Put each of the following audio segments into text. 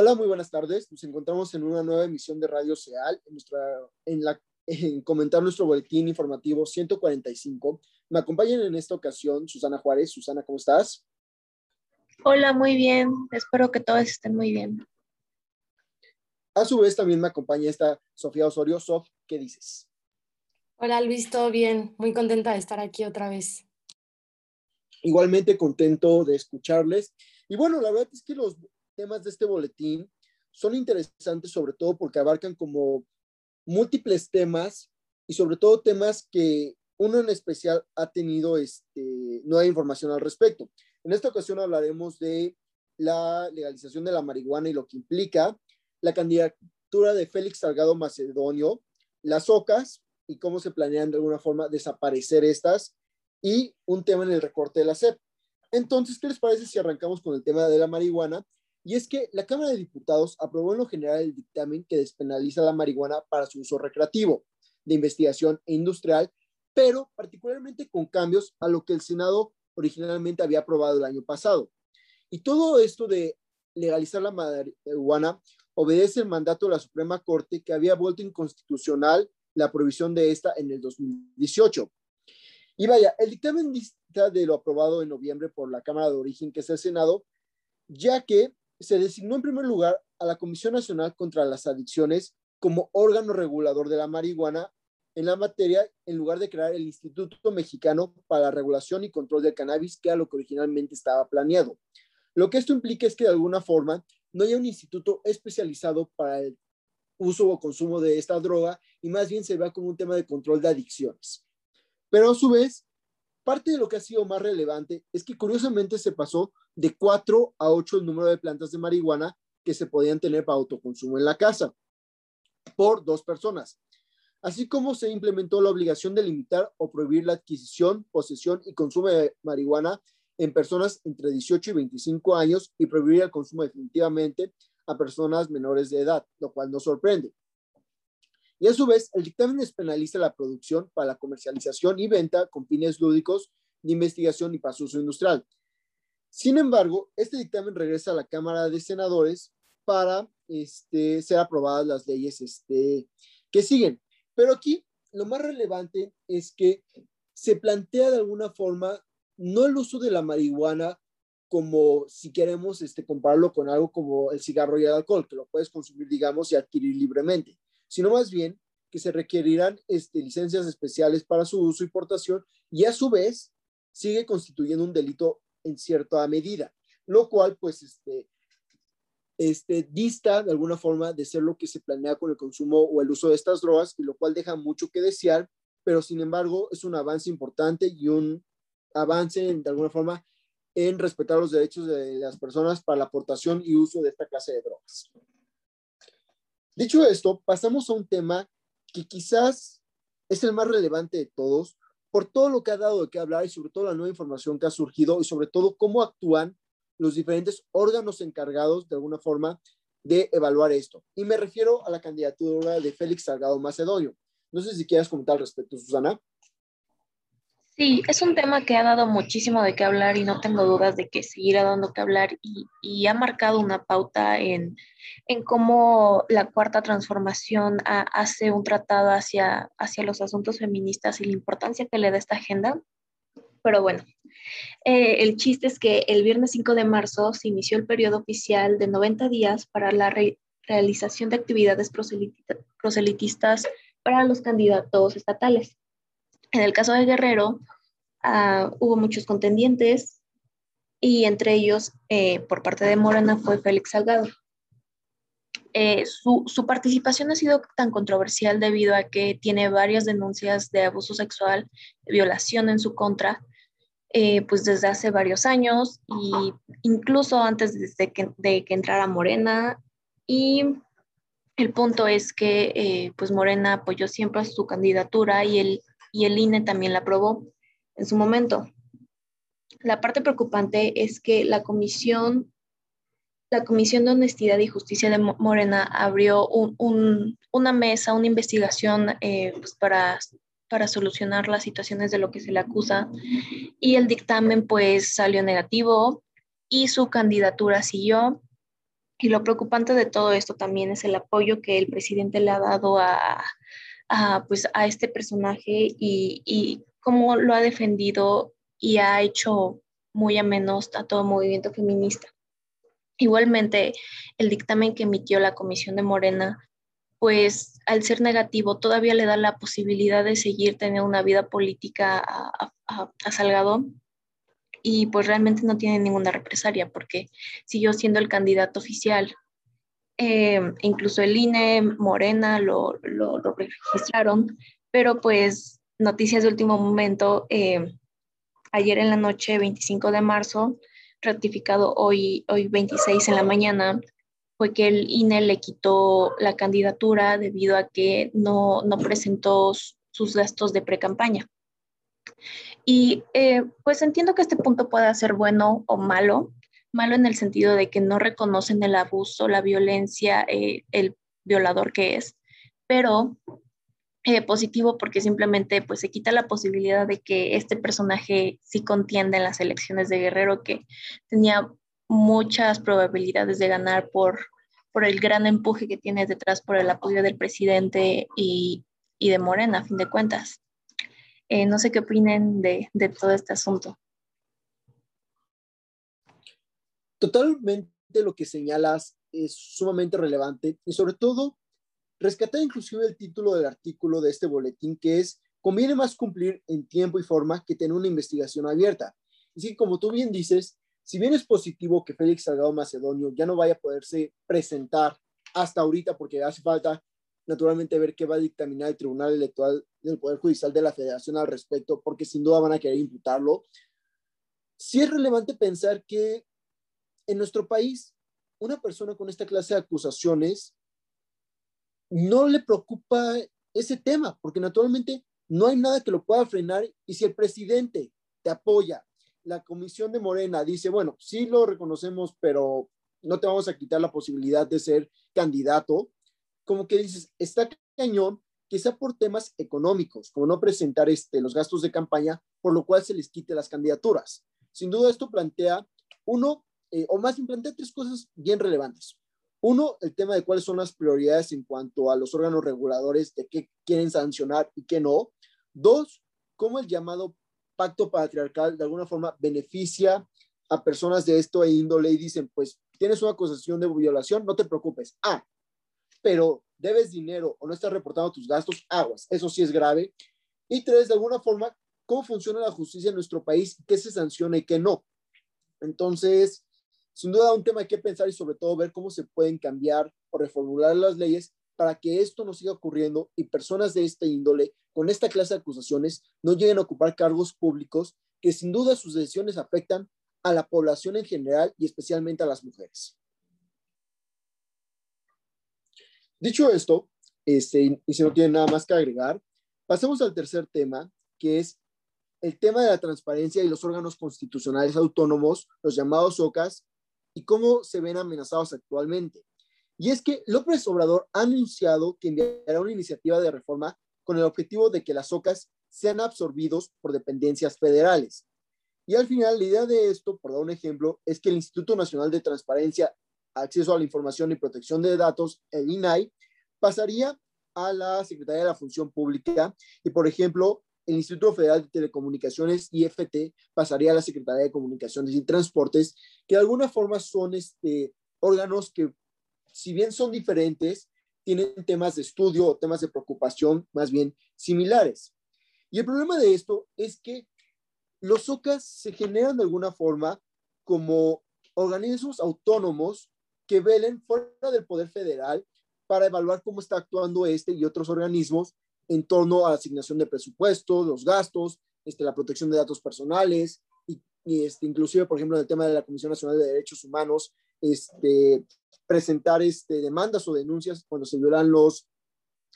Hola, muy buenas tardes. Nos encontramos en una nueva emisión de Radio Seal, en, nuestra, en, la, en comentar nuestro boletín informativo 145. Me acompañan en esta ocasión Susana Juárez. Susana, ¿cómo estás? Hola, muy bien. Espero que todos estén muy bien. A su vez, también me acompaña esta Sofía Osorio. Sof, ¿qué dices? Hola Luis, todo bien. Muy contenta de estar aquí otra vez. Igualmente contento de escucharles. Y bueno, la verdad es que los temas de este boletín son interesantes, sobre todo porque abarcan como múltiples temas y sobre todo temas que uno en especial ha tenido este, nueva información al respecto. En esta ocasión hablaremos de la legalización de la marihuana y lo que implica, la candidatura de Félix Salgado Macedonio, las OCAS y cómo se planean de alguna forma desaparecer estas y un tema en el recorte de la SEP. Entonces, ¿qué les parece si arrancamos con el tema de la marihuana? Y es que la Cámara de Diputados aprobó en lo general el dictamen que despenaliza la marihuana para su uso recreativo, de investigación e industrial, pero particularmente con cambios a lo que el Senado originalmente había aprobado el año pasado. Y todo esto de legalizar la marihuana obedece el mandato de la Suprema Corte que había vuelto inconstitucional la provisión de esta en el 2018. Y vaya, el dictamen dista de lo aprobado en noviembre por la Cámara de Origen, que es el Senado, ya que se designó en primer lugar a la Comisión Nacional contra las Adicciones como órgano regulador de la marihuana en la materia, en lugar de crear el Instituto Mexicano para la Regulación y Control del Cannabis, que era lo que originalmente estaba planeado. Lo que esto implica es que de alguna forma no haya un instituto especializado para el uso o consumo de esta droga y más bien se vea como un tema de control de adicciones. Pero a su vez, parte de lo que ha sido más relevante es que curiosamente se pasó de 4 a 8 el número de plantas de marihuana que se podían tener para autoconsumo en la casa por dos personas, así como se implementó la obligación de limitar o prohibir la adquisición, posesión y consumo de marihuana en personas entre 18 y 25 años y prohibir el consumo definitivamente a personas menores de edad, lo cual nos sorprende. Y a su vez, el dictamen despenaliza la producción para la comercialización y venta con fines lúdicos de investigación y para su uso industrial. Sin embargo, este dictamen regresa a la Cámara de Senadores para este, ser aprobadas las leyes este, que siguen. Pero aquí lo más relevante es que se plantea de alguna forma no el uso de la marihuana como si queremos este, compararlo con algo como el cigarro y el alcohol, que lo puedes consumir, digamos, y adquirir libremente, sino más bien que se requerirán licencias especiales para su uso y portación y a su vez sigue constituyendo un delito en cierta medida, lo cual pues este, este, dista de alguna forma de ser lo que se planea con el consumo o el uso de estas drogas y lo cual deja mucho que desear, pero sin embargo es un avance importante y un avance de alguna forma en respetar los derechos de las personas para la aportación y uso de esta clase de drogas. Dicho esto, pasamos a un tema que quizás es el más relevante de todos por todo lo que ha dado de qué hablar y sobre todo la nueva información que ha surgido y sobre todo cómo actúan los diferentes órganos encargados de alguna forma de evaluar esto. Y me refiero a la candidatura de Félix Salgado Macedonio. No sé si quieres comentar al respecto, Susana. Sí, es un tema que ha dado muchísimo de qué hablar y no tengo dudas de que seguirá dando que hablar y, ha marcado una pauta en, cómo la cuarta transformación hace un tratado hacia, hacia los asuntos feministas y la importancia que le da esta agenda. Pero bueno, eh, el chiste es que el viernes 5 de marzo se inició el periodo oficial de 90 días para la realización de actividades proselitistas para los candidatos estatales. En el caso de Guerrero, ah, hubo muchos contendientes y entre ellos, eh, por parte de Morena, fue Félix Salgado. Eh, su, participación ha sido tan controversial debido a que tiene varias denuncias de abuso sexual, violación en su contra, eh, pues desde hace varios años y incluso antes de que, de que entrara Morena. Y el punto es que pues Morena apoyó siempre su candidatura y él y el INE también la aprobó en su momento. La parte preocupante es que la comisión, la Comisión de Honestidad y Justicia de Morena abrió una mesa, una investigación eh, pues, para, para solucionar las situaciones de lo que se le acusa y el dictamen pues salió negativo y su candidatura siguió Y lo preocupante de todo esto también es el apoyo que el presidente le ha dado a, a pues, a este personaje y, y cómo lo ha defendido y ha hecho muy a menos a todo movimiento feminista. Igualmente, el dictamen que emitió la Comisión de Morena, pues al ser negativo, todavía le da la posibilidad de seguir teniendo una vida política a, a, Salgado y pues realmente no tiene ninguna represalia porque siguió siendo el candidato oficial. Eh, incluso el INE, Morena lo, lo, registraron, pero pues noticias de último momento, eh, ayer en la noche, 25 de marzo, ratificado hoy, hoy 26 en la mañana, fue que el INE le quitó la candidatura debido a que no, no presentó sus gastos de pre-campaña. Y eh, pues entiendo que este punto pueda ser bueno o malo, malo en el sentido de que no reconocen el abuso, la violencia, eh, el violador que es, pero eh, positivo porque simplemente pues se quita la posibilidad de que este personaje sí contienda en las elecciones de Guerrero, que tenía muchas probabilidades de ganar por, por el gran empuje que tiene detrás por el apoyo del presidente y, y de Morena, a fin de cuentas. Eh, no sé qué opinen de, de todo este asunto. Totalmente lo que señalas es sumamente relevante y sobre todo rescatar inclusive el título del artículo de este boletín, que es, conviene más cumplir en tiempo y forma que tener una investigación abierta. Así que como tú bien dices, si bien es positivo que Félix Salgado Macedonio ya no vaya a poderse presentar hasta ahorita, porque hace falta naturalmente ver qué va a dictaminar el Tribunal Electoral del Poder Judicial de la Federación al respecto, porque sin duda van a querer imputarlo. Sí es relevante pensar que en nuestro país, una persona con esta clase de acusaciones no le preocupa ese tema, porque naturalmente no hay nada que lo pueda frenar y si el presidente te apoya, la comisión de Morena dice, bueno, sí lo reconocemos, pero no te vamos a quitar la posibilidad de ser candidato, como que dices, está cañón sea por temas económicos, como no presentar este, los gastos de campaña, por lo cual se les quite las candidaturas. Sin duda esto plantea uno, eh, o más bien plantea tres cosas bien relevantes. Uno, el tema de cuáles son las prioridades en cuanto a los órganos reguladores de qué quieren sancionar y qué no. Dos, cómo el llamado pacto patriarcal de alguna forma beneficia a personas de esto e índole y dicen, pues tienes una acusación de violación, no te preocupes. Ah, pero debes dinero o no estás reportando tus gastos, aguas, eso sí es grave. Y tres, de alguna forma, cómo funciona la justicia en nuestro país, qué se sanciona y qué no. Entonces, sin duda un tema hay que pensar y sobre todo ver cómo se pueden cambiar o reformular las leyes para que esto no siga ocurriendo y personas de esta índole, con esta clase de acusaciones, no lleguen a ocupar cargos públicos que sin duda sus decisiones afectan a la población en general y especialmente a las mujeres. Dicho esto, este, y si no tienen nada más que agregar, pasemos al tercer tema, que es el tema de la transparencia y los órganos constitucionales autónomos, los llamados OCAS, y cómo se ven amenazados actualmente. Y es que López Obrador ha anunciado que enviará una iniciativa de reforma con el objetivo de que las OCAS sean absorbidos por dependencias federales. Y al final, la idea de esto, por dar un ejemplo, es que el Instituto Nacional de Transparencia, Acceso a la Información y Protección de Datos, el INAI, pasaría a la Secretaría de la Función Pública y, por ejemplo, el Instituto Federal de Telecomunicaciones, IFT, pasaría a la Secretaría de Comunicaciones y Transportes, que de alguna forma son este, órganos que, si bien son diferentes, tienen temas de estudio o temas de preocupación más bien similares. Y el problema de esto es que los OCAS se generan de alguna forma como organismos autónomos que velen fuera del poder federal para evaluar cómo está actuando este y otros organismos en torno a la asignación de presupuestos, los gastos, este, la protección de datos personales y, este, inclusive, por ejemplo, en el tema de la Comisión Nacional de Derechos Humanos, este, presentar este, demandas o denuncias cuando se violan los,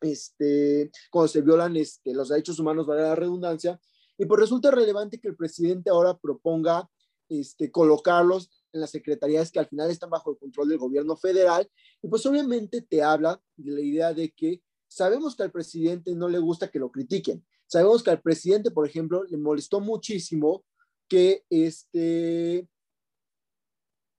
este, cuando se violan este, los derechos humanos, vale la redundancia, y pues resulta relevante que el presidente ahora proponga este, colocarlos en las secretarías que al final están bajo el control del gobierno federal, y pues obviamente te habla de la idea de que Sabemos que al presidente no le gusta que lo critiquen. Sabemos que al presidente, por ejemplo, le molestó muchísimo que este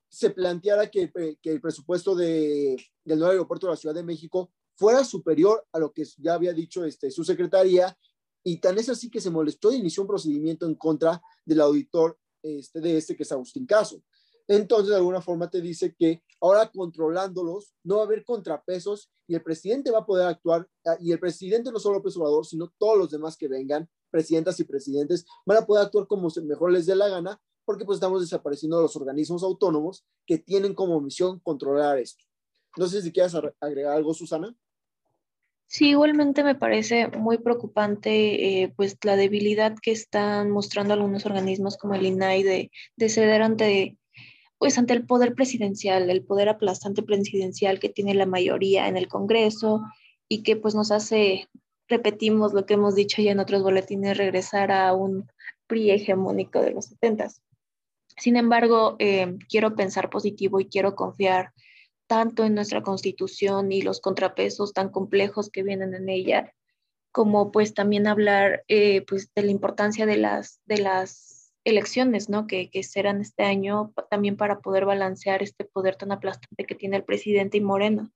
se planteara que, que el presupuesto de, del nuevo aeropuerto de la Ciudad de México fuera superior a lo que ya había dicho este, su secretaría, y tan es así que se molestó y inició un procedimiento en contra del auditor este, de este, que es Agustín Caso. Entonces, de alguna forma te dice que ahora controlándolos no va a haber contrapesos y el presidente va a poder actuar, ah, y el presidente no solo López Obrador, sino todos los demás que vengan, presidentas y presidentes, van a poder actuar como mejor les dé la gana, porque pues estamos desapareciendo los organismos autónomos que tienen como misión controlar esto. No sé si quieres agregar algo, Susana. Sí, igualmente me parece muy preocupante eh, pues la debilidad que están mostrando algunos organismos como el INAI de, de ceder ante pues ante el poder presidencial, el poder aplastante presidencial que tiene la mayoría en el Congreso y que pues nos hace, repetimos lo que hemos dicho ya en otros boletines, regresar a un PRI hegemónico de los 70. Sin embargo, eh, quiero pensar positivo y quiero confiar tanto en nuestra constitución y los contrapesos tan complejos que vienen en ella, como pues también hablar eh, pues de la importancia de las, de las elecciones, ¿no? Que, que, serán este año también para poder balancear este poder tan aplastante que tiene el presidente y Moreno.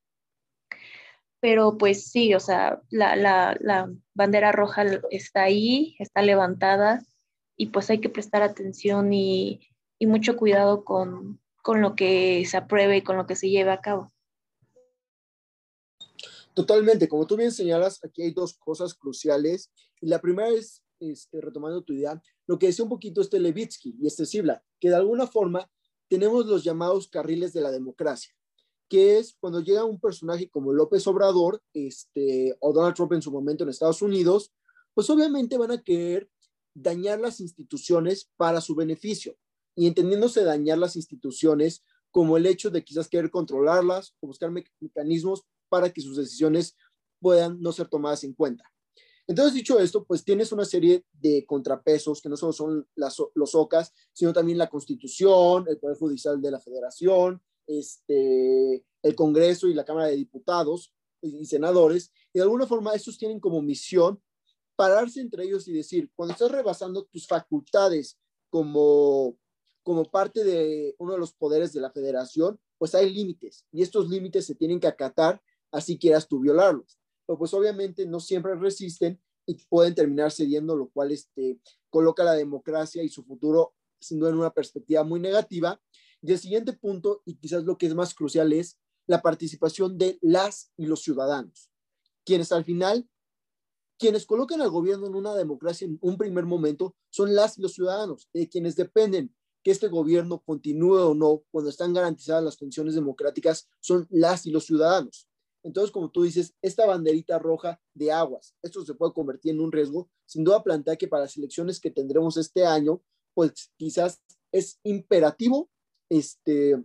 Pero pues sí, o sea, la, la, la bandera roja está ahí, está levantada y pues hay que prestar atención y, y mucho cuidado con, con lo que se apruebe y con lo que se lleve a cabo. Totalmente, como tú bien señalas, aquí hay dos cosas cruciales. Y la primera es, este, retomando tu idea, lo que decía un poquito este Levitsky y este Sibla, que de alguna forma tenemos los llamados carriles de la democracia, que es cuando llega un personaje como López Obrador este, o Donald Trump en su momento en Estados Unidos, pues obviamente van a querer dañar las instituciones para su beneficio y entendiéndose dañar las instituciones como el hecho de quizás querer controlarlas o buscar mecanismos para que sus decisiones puedan no ser tomadas en cuenta. Entonces, dicho esto, pues tienes una serie de contrapesos que no solo son los OCAS, sino también la Constitución, el Poder Judicial de la Federación, este, el Congreso y la Cámara de Diputados y senadores. Y de alguna forma, estos tienen como misión pararse entre ellos y decir, cuando estás rebasando tus facultades como, como parte de uno de los poderes de la federación, pues hay límites y estos límites se tienen que acatar, así quieras tú violarlos pues obviamente no siempre resisten y pueden terminar cediendo, lo cual este, coloca la democracia y su futuro siendo en una perspectiva muy negativa. Y el siguiente punto, y quizás lo que es más crucial, es la participación de las y los ciudadanos, quienes al final, quienes colocan al gobierno en una democracia en un primer momento, son las y los ciudadanos, de quienes dependen que este gobierno continúe o no cuando están garantizadas las condiciones democráticas, son las y los ciudadanos. Entonces, como tú dices, esta banderita roja de aguas, esto se puede convertir en un riesgo. Sin duda, plantea que para las elecciones que tendremos este año, pues quizás es imperativo, este,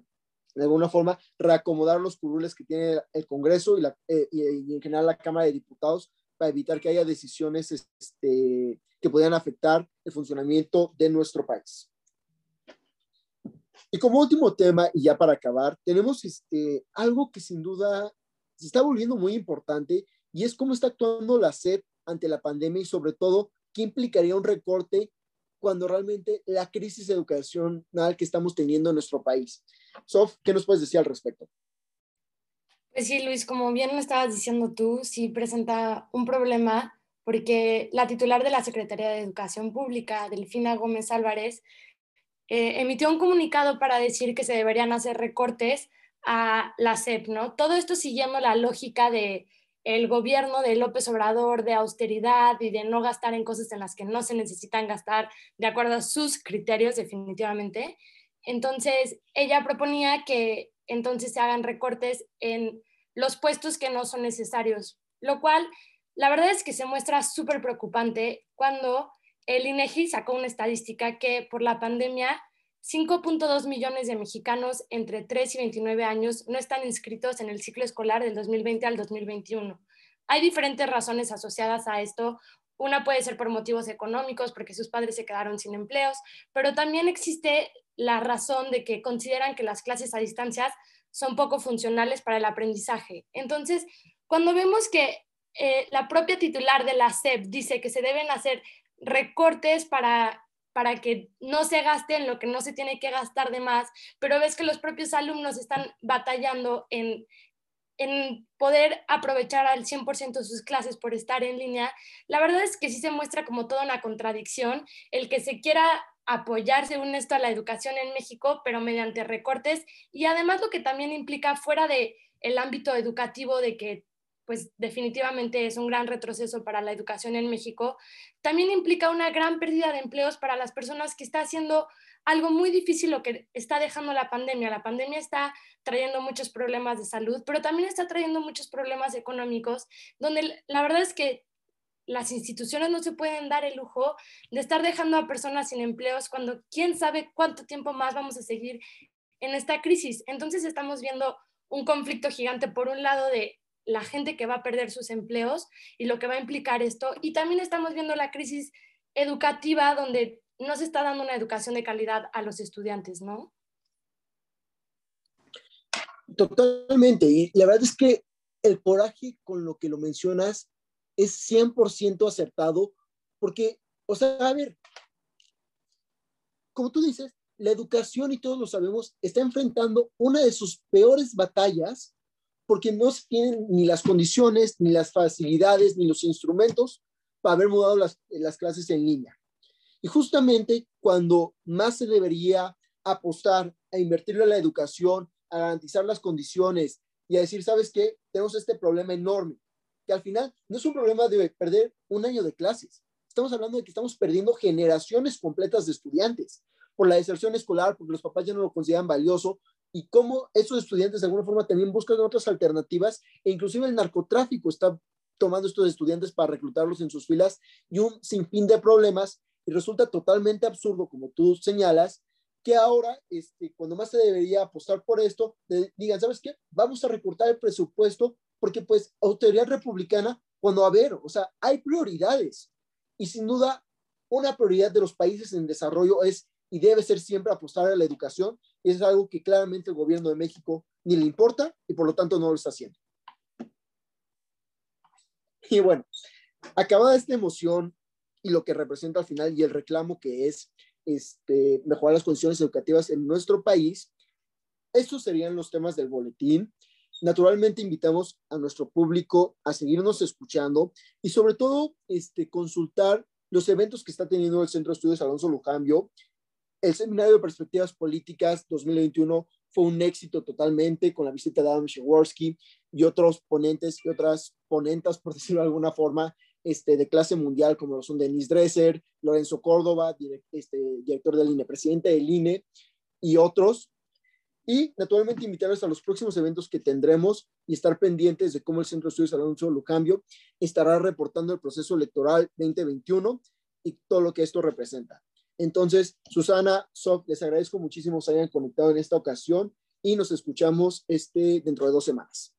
de alguna forma, reacomodar los curules que tiene el Congreso y, la, eh, y, en general la Cámara de Diputados para evitar que haya decisiones este, que puedan afectar el funcionamiento de nuestro país. Y como último tema, y ya para acabar, tenemos este, algo que sin duda se está volviendo muy importante y es cómo está actuando la SEP ante la pandemia y sobre todo qué implicaría un recorte cuando realmente la crisis educacional que estamos teniendo en nuestro país. Sof, ¿qué nos puedes decir al respecto? Pues sí, Luis, como bien me estabas diciendo tú, sí presenta un problema porque la titular de la Secretaría de Educación Pública, Delfina Gómez Álvarez, eh, emitió un comunicado para decir que se deberían hacer recortes a la SEP, ¿no? Todo esto siguiendo la lógica de el gobierno de López Obrador de austeridad y de no gastar en cosas en las que no se necesitan gastar de acuerdo a sus criterios definitivamente. Entonces, ella proponía que entonces se hagan recortes en los puestos que no son necesarios, lo cual la verdad es que se muestra súper preocupante cuando el INEGI sacó una estadística que por la pandemia 5.2 millones de mexicanos entre 3 y 29 años no están inscritos en el ciclo escolar del 2020 al 2021. Hay diferentes razones asociadas a esto. Una puede ser por motivos económicos, porque sus padres se quedaron sin empleos, pero también existe la razón de que consideran que las clases a distancias son poco funcionales para el aprendizaje. Entonces, cuando vemos que eh, la propia titular de la SEP dice que se deben hacer recortes para para que no se gaste en lo que no se tiene que gastar de más, pero ves que los propios alumnos están batallando en, en poder aprovechar al 100% sus clases por estar en línea, la verdad es que sí se muestra como toda una contradicción el que se quiera apoyar según esto a la educación en México, pero mediante recortes y además lo que también implica fuera de el ámbito educativo de que pues definitivamente es un gran retroceso para la educación en México, también implica una gran pérdida de empleos para las personas que está haciendo algo muy difícil lo que está dejando la pandemia. La pandemia está trayendo muchos problemas de salud, pero también está trayendo muchos problemas económicos, donde la verdad es que las instituciones no se pueden dar el lujo de estar dejando a personas sin empleos cuando quién sabe cuánto tiempo más vamos a seguir en esta crisis. Entonces estamos viendo un conflicto gigante, por un lado, de la gente que va a perder sus empleos y lo que va a implicar esto. Y también estamos viendo la crisis educativa donde no se está dando una educación de calidad a los estudiantes, ¿no? Totalmente. Y la verdad es que el coraje con lo que lo mencionas es 100% acertado porque, o sea, a ver, como tú dices, la educación, y todos lo sabemos, está enfrentando una de sus peores batallas porque no se tienen ni las condiciones, ni las facilidades, ni los instrumentos para haber mudado las, las clases en línea. Y justamente cuando más se debería apostar a invertirle a la educación, a garantizar las condiciones y a decir, ¿sabes qué? Tenemos este problema enorme, que al final no es un problema de perder un año de clases. Estamos hablando de que estamos perdiendo generaciones completas de estudiantes por la deserción escolar, porque los papás ya no lo consideran valioso, y cómo esos estudiantes de alguna forma también buscan otras alternativas, e inclusive el narcotráfico está tomando estos estudiantes para reclutarlos en sus filas y un sinfín de problemas, y resulta totalmente absurdo, como tú señalas, que ahora, este, cuando más se debería apostar por esto, digan, ¿sabes qué? Vamos a recortar el presupuesto porque pues autoridad republicana, cuando a ver, o sea, hay prioridades y sin duda una prioridad de los países en desarrollo es y debe ser siempre apostar a la educación y es algo que claramente el gobierno de México ni le importa y por lo tanto no lo está haciendo. Y bueno, acabada esta emoción y lo que representa al final y el reclamo que es este, mejorar las condiciones educativas en nuestro país, estos serían los temas del boletín. Naturalmente invitamos a nuestro público a seguirnos escuchando y sobre todo este, consultar los eventos que está teniendo el Centro de Estudios Alonso Lujambio. El Seminario de Perspectivas Políticas 2021 fue un éxito totalmente con la visita de Adam Shaworski y otros ponentes y otras ponentas, por decirlo de alguna forma, este, de clase mundial, como son Denis Dresser, Lorenzo Córdoba, este, director del INE, presidente del INE, y otros. Y naturalmente invitarlos a los próximos eventos que tendremos y estar pendientes de cómo el Centro de Estudios Alonso Lucambio estará reportando el proceso electoral 2021 y todo lo que esto representa. Entonces, Susana, Sof, les agradezco muchísimo que se hayan conectado en esta ocasión y nos escuchamos este, dentro de dos semanas.